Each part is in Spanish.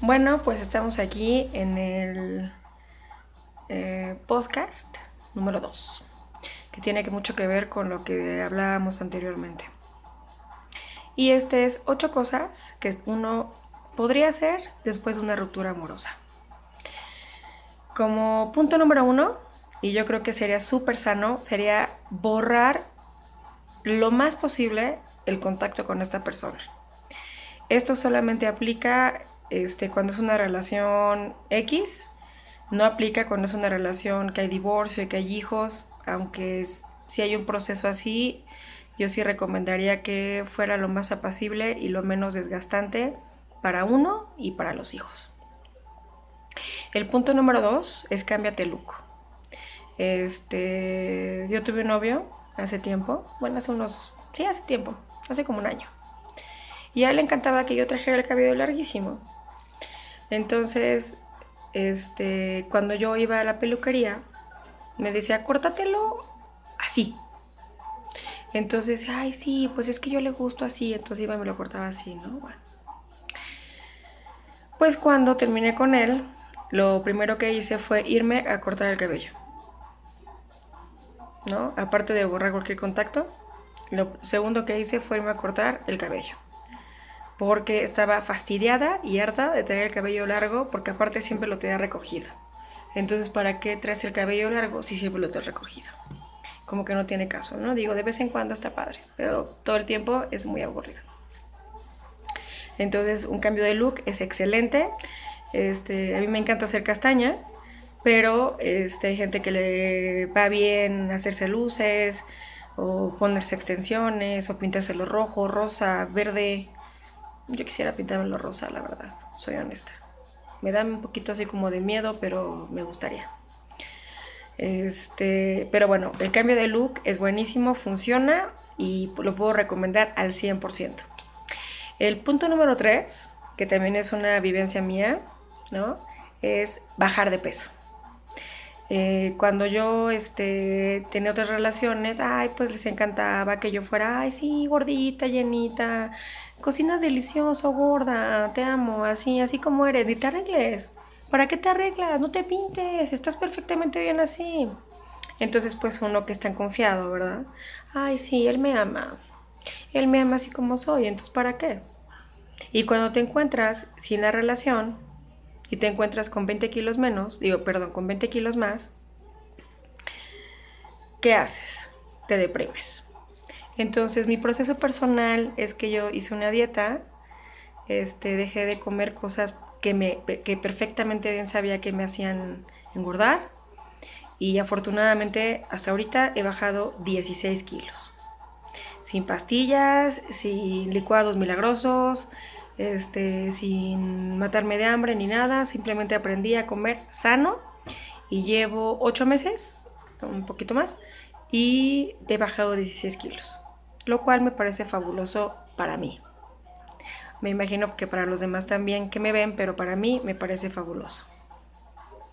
Bueno, pues estamos aquí en el eh, podcast número 2, que tiene mucho que ver con lo que hablábamos anteriormente. Y este es ocho cosas que uno podría hacer después de una ruptura amorosa. Como punto número uno, y yo creo que sería súper sano, sería borrar lo más posible el contacto con esta persona. Esto solamente aplica este, cuando es una relación X, no aplica cuando es una relación que hay divorcio y que hay hijos, aunque si hay un proceso así, yo sí recomendaría que fuera lo más apacible y lo menos desgastante para uno y para los hijos. El punto número dos es cámbiate look. Este, yo tuve un novio hace tiempo, bueno, hace unos, sí, hace tiempo, hace como un año. Y a él le encantaba que yo trajera el cabello larguísimo. Entonces, este, cuando yo iba a la peluquería, me decía, córtatelo así. Entonces, ay, sí, pues es que yo le gusto así, entonces iba y me lo cortaba así, ¿no? Bueno. Pues cuando terminé con él, lo primero que hice fue irme a cortar el cabello. ¿No? Aparte de borrar cualquier contacto, lo segundo que hice fue irme a cortar el cabello porque estaba fastidiada y harta de tener el cabello largo, porque aparte siempre lo tenía recogido. Entonces, ¿para qué traes el cabello largo si siempre lo has recogido? Como que no tiene caso, ¿no? Digo, de vez en cuando está padre, pero todo el tiempo es muy aburrido. Entonces, un cambio de look es excelente. Este, a mí me encanta hacer castaña, pero este, hay gente que le va bien hacerse luces, o ponerse extensiones, o pintárselo rojo, rosa, verde, yo quisiera pintármelo rosa, la verdad, soy honesta. Me da un poquito así como de miedo, pero me gustaría. Este, pero bueno, el cambio de look es buenísimo, funciona y lo puedo recomendar al 100%. El punto número 3, que también es una vivencia mía, ¿no? Es bajar de peso. Eh, cuando yo este, tenía otras relaciones, ay, pues les encantaba que yo fuera, ay, sí, gordita, llenita, cocinas delicioso, gorda, te amo, así, así como eres, y te arregles. ¿Para qué te arreglas? No te pintes, estás perfectamente bien así. Entonces, pues uno que está confiado, ¿verdad? Ay, sí, él me ama. Él me ama así como soy, entonces ¿para qué? Y cuando te encuentras sin la relación, y te encuentras con 20 kilos menos, digo, perdón, con 20 kilos más, ¿qué haces? Te deprimes. Entonces mi proceso personal es que yo hice una dieta, este, dejé de comer cosas que, me, que perfectamente bien sabía que me hacían engordar y afortunadamente hasta ahorita he bajado 16 kilos. Sin pastillas, sin licuados milagrosos, este, sin matarme de hambre ni nada, simplemente aprendí a comer sano y llevo 8 meses, un poquito más, y he bajado 16 kilos, lo cual me parece fabuloso para mí. Me imagino que para los demás también que me ven, pero para mí me parece fabuloso.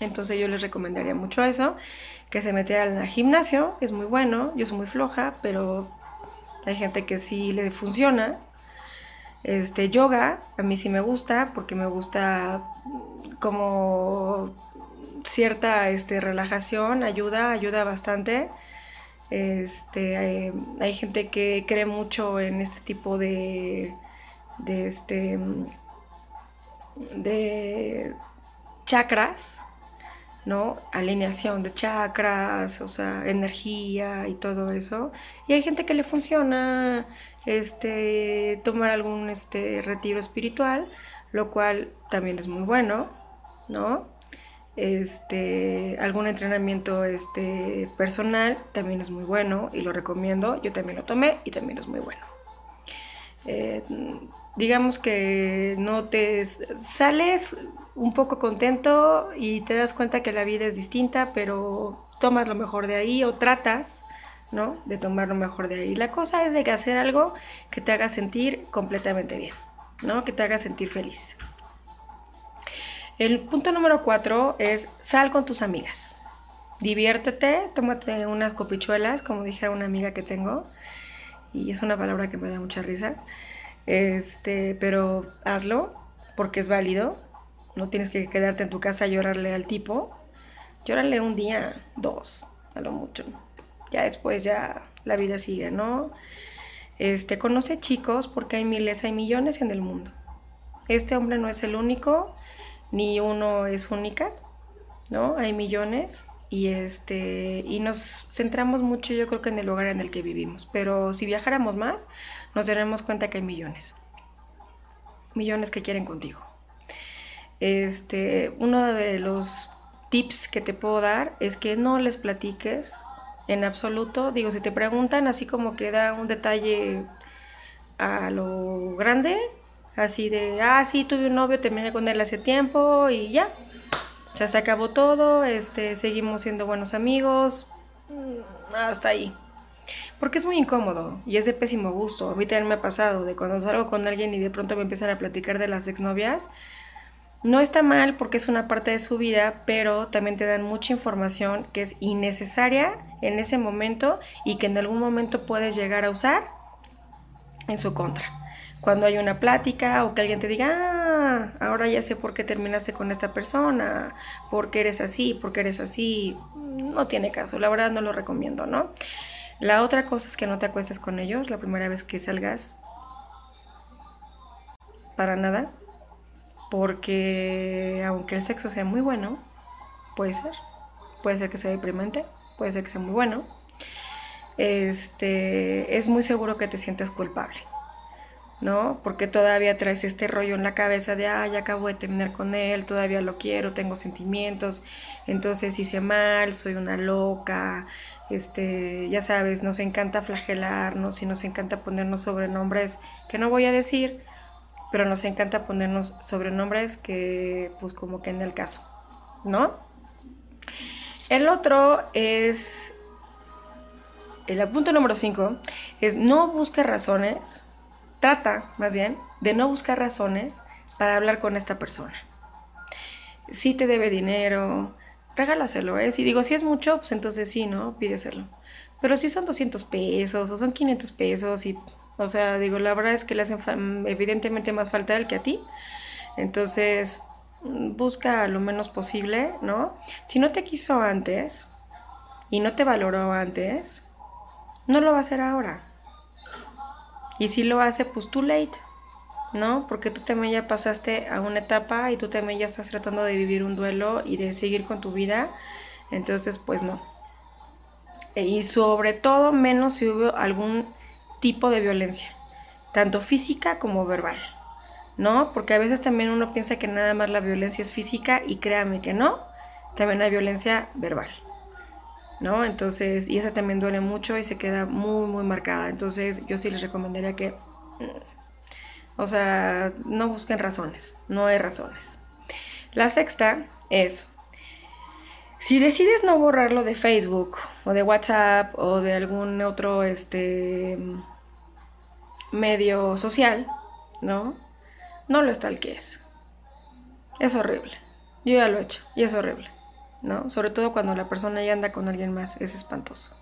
Entonces yo les recomendaría mucho eso, que se metieran al gimnasio, es muy bueno, yo soy muy floja, pero hay gente que sí le funciona este, yoga, a mí sí me gusta, porque me gusta como cierta este, relajación, ayuda, ayuda bastante. Este, hay, gente que cree mucho en este tipo de, de, este, de chakras, ¿no? Alineación de chakras, o sea, energía y todo eso. Y hay gente que le funciona este tomar algún este retiro espiritual, lo cual también es muy bueno, ¿no? Este, algún entrenamiento este, personal también es muy bueno y lo recomiendo. Yo también lo tomé y también es muy bueno. Eh, digamos que no te sales un poco contento y te das cuenta que la vida es distinta, pero tomas lo mejor de ahí o tratas, ¿no? De tomar lo mejor de ahí. La cosa es de hacer algo que te haga sentir completamente bien, ¿no? Que te haga sentir feliz. El punto número cuatro es sal con tus amigas. Diviértete, tómate unas copichuelas, como dije a una amiga que tengo, y es una palabra que me da mucha risa. Este, pero hazlo porque es válido no tienes que quedarte en tu casa a llorarle al tipo. Llórale un día, dos, a lo mucho. Ya después ya la vida sigue, ¿no? Este, conoce chicos porque hay miles, hay millones en el mundo. Este hombre no es el único, ni uno es única, ¿no? Hay millones y este y nos centramos mucho yo creo que en el lugar en el que vivimos, pero si viajáramos más nos daremos cuenta que hay millones. Millones que quieren contigo. Este, uno de los tips que te puedo dar es que no les platiques en absoluto. Digo, si te preguntan así como que da un detalle a lo grande, así de, ah, sí, tuve un novio, terminé con él hace tiempo y ya. Ya se acabó todo, este, seguimos siendo buenos amigos, mm, hasta ahí. Porque es muy incómodo y es de pésimo gusto. A mí también me ha pasado de cuando salgo con alguien y de pronto me empiezan a platicar de las exnovias. No está mal porque es una parte de su vida, pero también te dan mucha información que es innecesaria en ese momento y que en algún momento puedes llegar a usar en su contra cuando hay una plática o que alguien te diga, ah, ahora ya sé por qué terminaste con esta persona, por qué eres así, por qué eres así, no tiene caso, la verdad no lo recomiendo, ¿no? La otra cosa es que no te acuestes con ellos la primera vez que salgas, para nada, porque aunque el sexo sea muy bueno, puede ser, puede ser que sea deprimente, puede ser que sea muy bueno, este, es muy seguro que te sientas culpable. ¿No? Porque todavía traes este rollo en la cabeza de, ay, acabo de terminar con él, todavía lo quiero, tengo sentimientos, entonces hice mal, soy una loca, este, ya sabes, nos encanta flagelarnos y nos encanta ponernos sobrenombres que no voy a decir, pero nos encanta ponernos sobrenombres que, pues como que en el caso, ¿no? El otro es, el punto número 5, es no busque razones trata, más bien, de no buscar razones para hablar con esta persona. Si te debe dinero, regálaselo, ¿eh? Si digo, si es mucho, pues entonces sí, ¿no? Pídeselo. Pero si son 200 pesos o son 500 pesos y, o sea, digo, la verdad es que le hacen evidentemente más falta él que a ti. Entonces, busca lo menos posible, ¿no? Si no te quiso antes y no te valoró antes, no lo va a hacer ahora. Y si lo hace, pues too late, ¿no? Porque tú también ya pasaste a una etapa y tú también ya estás tratando de vivir un duelo y de seguir con tu vida. Entonces, pues no. Y sobre todo, menos si hubo algún tipo de violencia, tanto física como verbal, ¿no? Porque a veces también uno piensa que nada más la violencia es física y créame que no, también hay violencia verbal. ¿No? Entonces, y esa también duele mucho y se queda muy, muy marcada. Entonces, yo sí les recomendaría que, mm, o sea, no busquen razones, no hay razones. La sexta es, si decides no borrarlo de Facebook o de WhatsApp o de algún otro este, medio social, ¿no? No lo está el que es. Es horrible. Yo ya lo he hecho y es horrible. ¿No? Sobre todo cuando la persona ya anda con alguien más, es espantoso.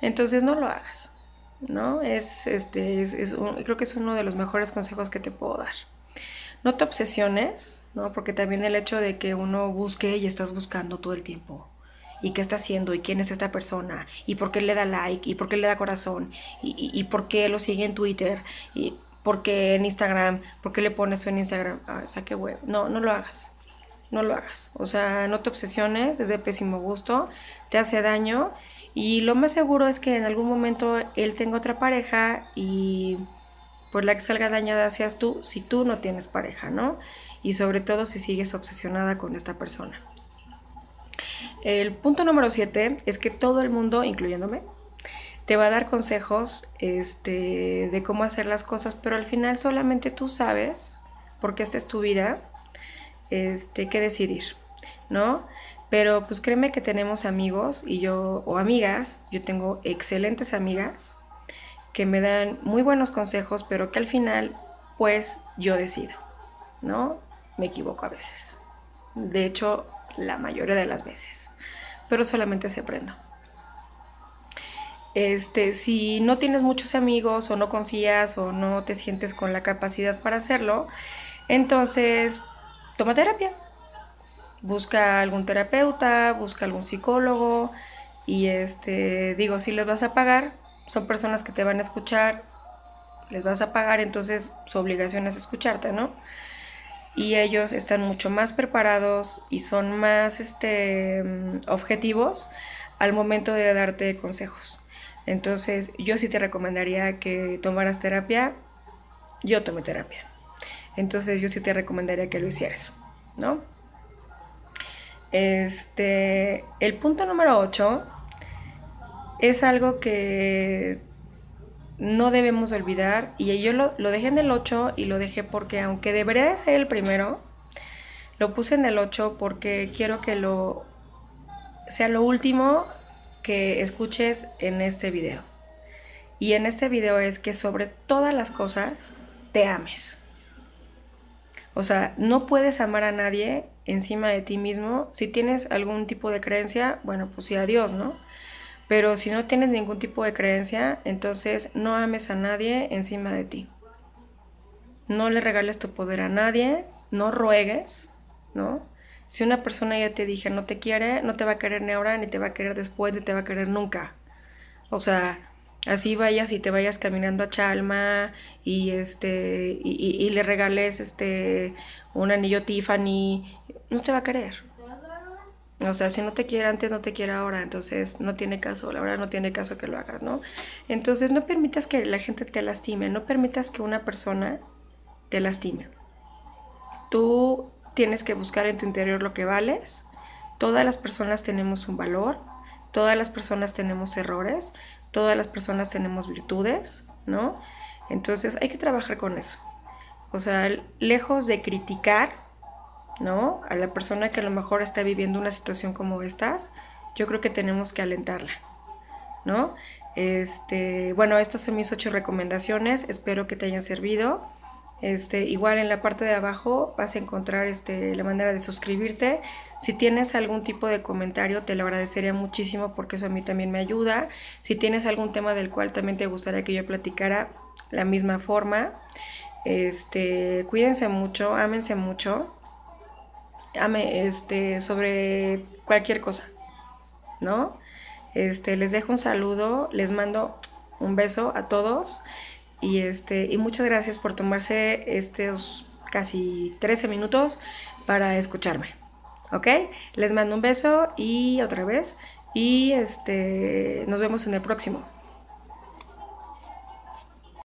Entonces no lo hagas, ¿no? Es, este, es, creo que es uno de los mejores consejos que te puedo dar. No te obsesiones, ¿no? Porque también el hecho de que uno busque y estás buscando todo el tiempo. ¿Y qué está haciendo? ¿Y quién es esta persona? ¿Y por qué le da like? ¿Y por qué le da corazón? ¿Y, por qué lo sigue en Twitter? ¿Y por qué en Instagram? ¿Por qué le pones en Instagram? Ah, saque web. No, no lo hagas no lo hagas. O sea, no te obsesiones, es de pésimo gusto, te hace daño y lo más seguro es que en algún momento él tenga otra pareja y por la que salga dañada seas tú si tú no tienes pareja, ¿no? Y sobre todo si sigues obsesionada con esta persona. El punto número 7 es que todo el mundo, incluyéndome, te va a dar consejos este, de cómo hacer las cosas, pero al final solamente tú sabes, porque esta es tu vida, este, que decidir, ¿no? Pero pues créeme que tenemos amigos y yo, o amigas, yo tengo excelentes amigas que me dan muy buenos consejos, pero que al final, pues yo decido, ¿no? Me equivoco a veces. De hecho, la mayoría de las veces. Pero solamente se aprendo. Este, si no tienes muchos amigos o no confías o no te sientes con la capacidad para hacerlo, entonces toma terapia. Busca algún terapeuta, busca algún psicólogo y este, digo, si les vas a pagar, son personas que te van a escuchar, les vas a pagar, entonces su obligación es escucharte, ¿no? Y ellos están mucho más preparados y son más este, mm, objetivos al momento de darte consejos. Entonces, yo sí te recomendaría que tomaras terapia. Yo tomé terapia. Entonces, yo sí te recomendaría que lo hicieras, ¿no? Este, el punto número 8 es algo que no debemos olvidar y yo lo, dejé en el 8 y lo dejé porque aunque debería de ser el primero, lo puse en el 8 porque quiero que lo sea lo último que escuches en este video. Y en este video es que sobre todas las cosas te ames. O sea, no puedes amar a nadie encima de ti mismo. Si tienes algún tipo de creencia, bueno, pues sí, adiós, ¿no? Pero si no tienes ningún tipo de creencia, entonces no ames a nadie encima de ti. No le regales tu poder a nadie, no ruegues, ¿no? Si una persona ya te dije no te quiere, no te va a querer ni ahora, ni te va a querer después, ni te va a querer nunca. O sea, así vayas y te vayas caminando a Chalma y este y, le regales este un anillo Tiffany, no te va a querer. O sea, si no te quiere antes, no te quiere ahora, entonces no tiene caso, la verdad no tiene caso que lo hagas, ¿no? Entonces no permitas que la gente te lastime, no permitas que una persona te lastime. Tú tienes que buscar en tu interior lo que vales. Todas las personas tenemos un valor, todas las personas tenemos errores, todas las personas tenemos virtudes, ¿no? Entonces hay que trabajar con eso. O sea, lejos de criticar, ¿no? A la persona que a lo mejor está viviendo una situación como estas, yo creo que tenemos que alentarla, ¿no? Este, bueno, estas son mis ocho recomendaciones, espero que te hayan servido. Este, igual en la parte de abajo vas a encontrar este, la manera de suscribirte. Si tienes algún tipo de comentario, te lo agradecería muchísimo porque eso a mí también me ayuda. Si tienes algún tema del cual también te gustaría que yo platicara, la misma forma. Este, cuídense mucho, ámense mucho. Ame, este, sobre cualquier cosa, ¿no? Este, les dejo un saludo, les mando un beso a todos. Y, este, y muchas gracias por tomarse estos casi 13 minutos para escucharme. ¿Ok? Les mando un beso y otra vez. Y este, nos vemos en el próximo.